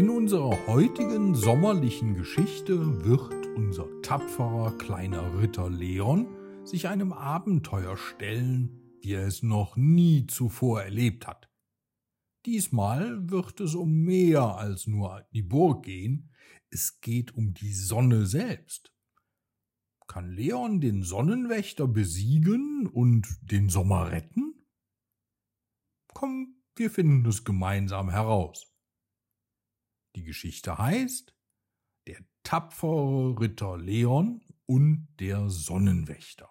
In unserer heutigen sommerlichen Geschichte wird unser tapferer kleiner Ritter Leon sich einem Abenteuer stellen, wie er es noch nie zuvor erlebt hat. Diesmal wird es um mehr als nur die Burg gehen, es geht um die Sonne selbst. Kann Leon den Sonnenwächter besiegen und den Sommer retten? Komm, wir finden es gemeinsam heraus. Die Geschichte heißt Der tapfere Ritter Leon und der Sonnenwächter.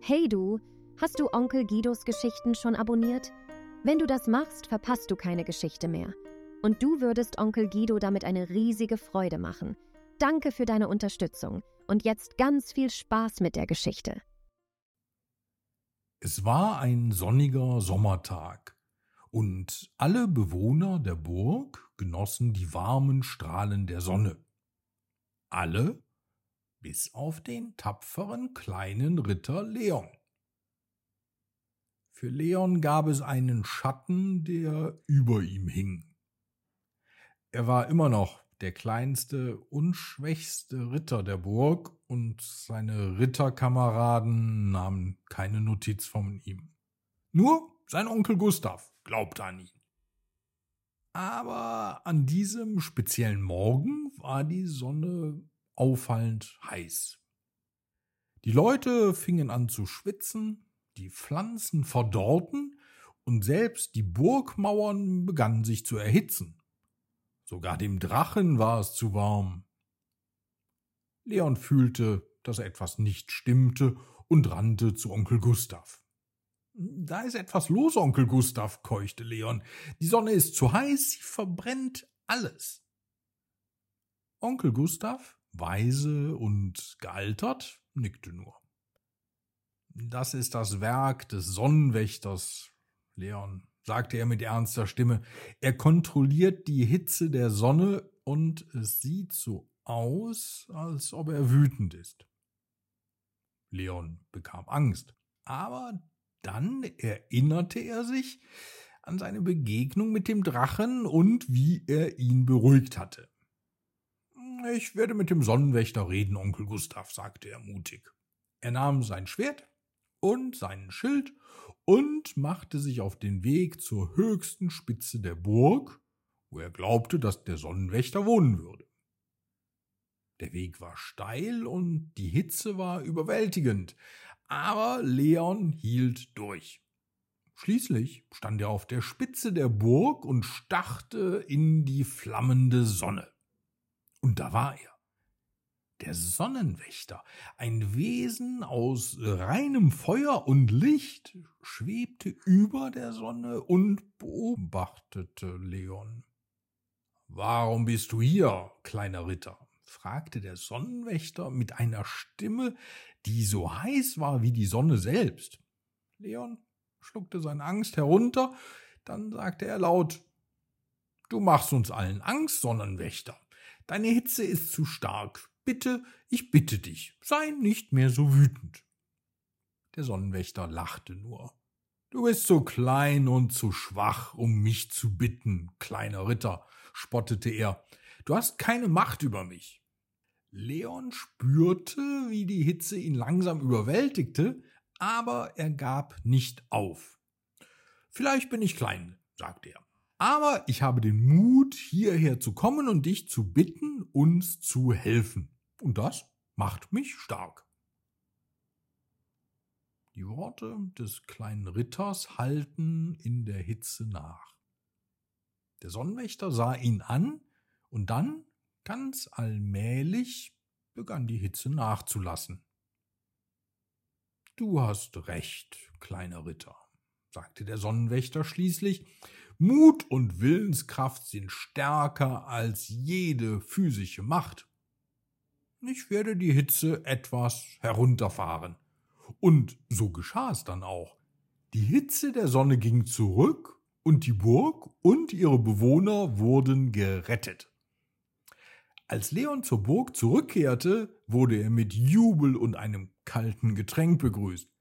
Hey du, hast du Onkel Guidos Geschichten schon abonniert? Wenn du das machst, verpasst du keine Geschichte mehr. Und du würdest Onkel Guido damit eine riesige Freude machen. Danke für deine Unterstützung und jetzt ganz viel Spaß mit der Geschichte. Es war ein sonniger Sommertag und alle Bewohner der Burg genossen die warmen Strahlen der Sonne. Alle bis auf den tapferen kleinen Ritter Leon. Für Leon gab es einen Schatten, der über ihm hing. Er war immer noch der kleinste und schwächste Ritter der Burg, und seine Ritterkameraden nahmen keine Notiz von ihm. Nur sein Onkel Gustav glaubte an ihn. Aber an diesem speziellen Morgen war die Sonne auffallend heiß. Die Leute fingen an zu schwitzen, die Pflanzen verdorrten und selbst die Burgmauern begannen sich zu erhitzen. Sogar dem Drachen war es zu warm. Leon fühlte, dass etwas nicht stimmte und rannte zu Onkel Gustav. Da ist etwas los, Onkel Gustav, keuchte Leon. Die Sonne ist zu heiß, sie verbrennt alles. Onkel Gustav, weise und gealtert, nickte nur. Das ist das Werk des Sonnenwächters, Leon, sagte er mit ernster Stimme. Er kontrolliert die Hitze der Sonne und es sieht so aus, als ob er wütend ist. Leon bekam Angst, aber dann erinnerte er sich an seine Begegnung mit dem Drachen und wie er ihn beruhigt hatte. Ich werde mit dem Sonnenwächter reden, Onkel Gustav, sagte er mutig. Er nahm sein Schwert und seinen Schild und machte sich auf den Weg zur höchsten Spitze der Burg, wo er glaubte, dass der Sonnenwächter wohnen würde. Der Weg war steil und die Hitze war überwältigend, aber Leon hielt durch. Schließlich stand er auf der Spitze der Burg und starrte in die flammende Sonne. Und da war er. Der Sonnenwächter, ein Wesen aus reinem Feuer und Licht, schwebte über der Sonne und beobachtete Leon. Warum bist du hier, kleiner Ritter? Fragte der Sonnenwächter mit einer Stimme, die so heiß war wie die Sonne selbst. Leon schluckte seine Angst herunter, dann sagte er laut Du machst uns allen Angst, Sonnenwächter. Deine Hitze ist zu stark. Bitte, ich bitte dich, sei nicht mehr so wütend. Der Sonnenwächter lachte nur. Du bist zu klein und zu schwach, um mich zu bitten, kleiner Ritter, spottete er. Du hast keine Macht über mich. Leon spürte, wie die Hitze ihn langsam überwältigte, aber er gab nicht auf. Vielleicht bin ich klein, sagte er, aber ich habe den Mut, hierher zu kommen und dich zu bitten, uns zu helfen. Und das macht mich stark. Die Worte des kleinen Ritters hallten in der Hitze nach. Der Sonnenwächter sah ihn an, und dann Ganz allmählich begann die Hitze nachzulassen. Du hast recht, kleiner Ritter, sagte der Sonnenwächter schließlich. Mut und Willenskraft sind stärker als jede physische Macht. Ich werde die Hitze etwas herunterfahren. Und so geschah es dann auch. Die Hitze der Sonne ging zurück und die Burg und ihre Bewohner wurden gerettet. Als Leon zur Burg zurückkehrte, wurde er mit Jubel und einem kalten Getränk begrüßt.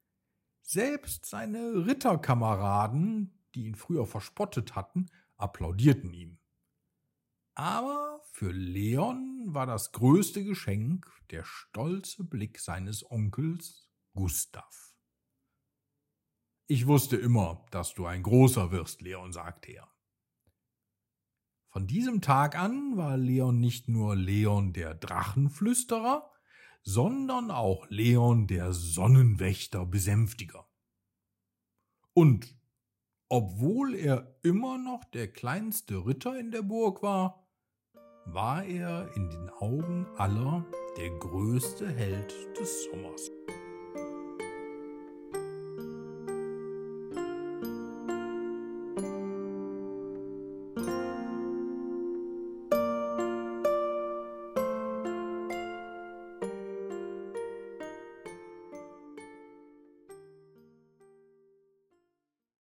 Selbst seine Ritterkameraden, die ihn früher verspottet hatten, applaudierten ihm. Aber für Leon war das größte Geschenk der stolze Blick seines Onkels Gustav. Ich wusste immer, dass du ein großer wirst, Leon, sagte er. Von diesem Tag an war Leon nicht nur Leon der Drachenflüsterer, sondern auch Leon der Sonnenwächter Besänftiger. Und obwohl er immer noch der kleinste Ritter in der Burg war, war er in den Augen aller der größte Held des Sommers.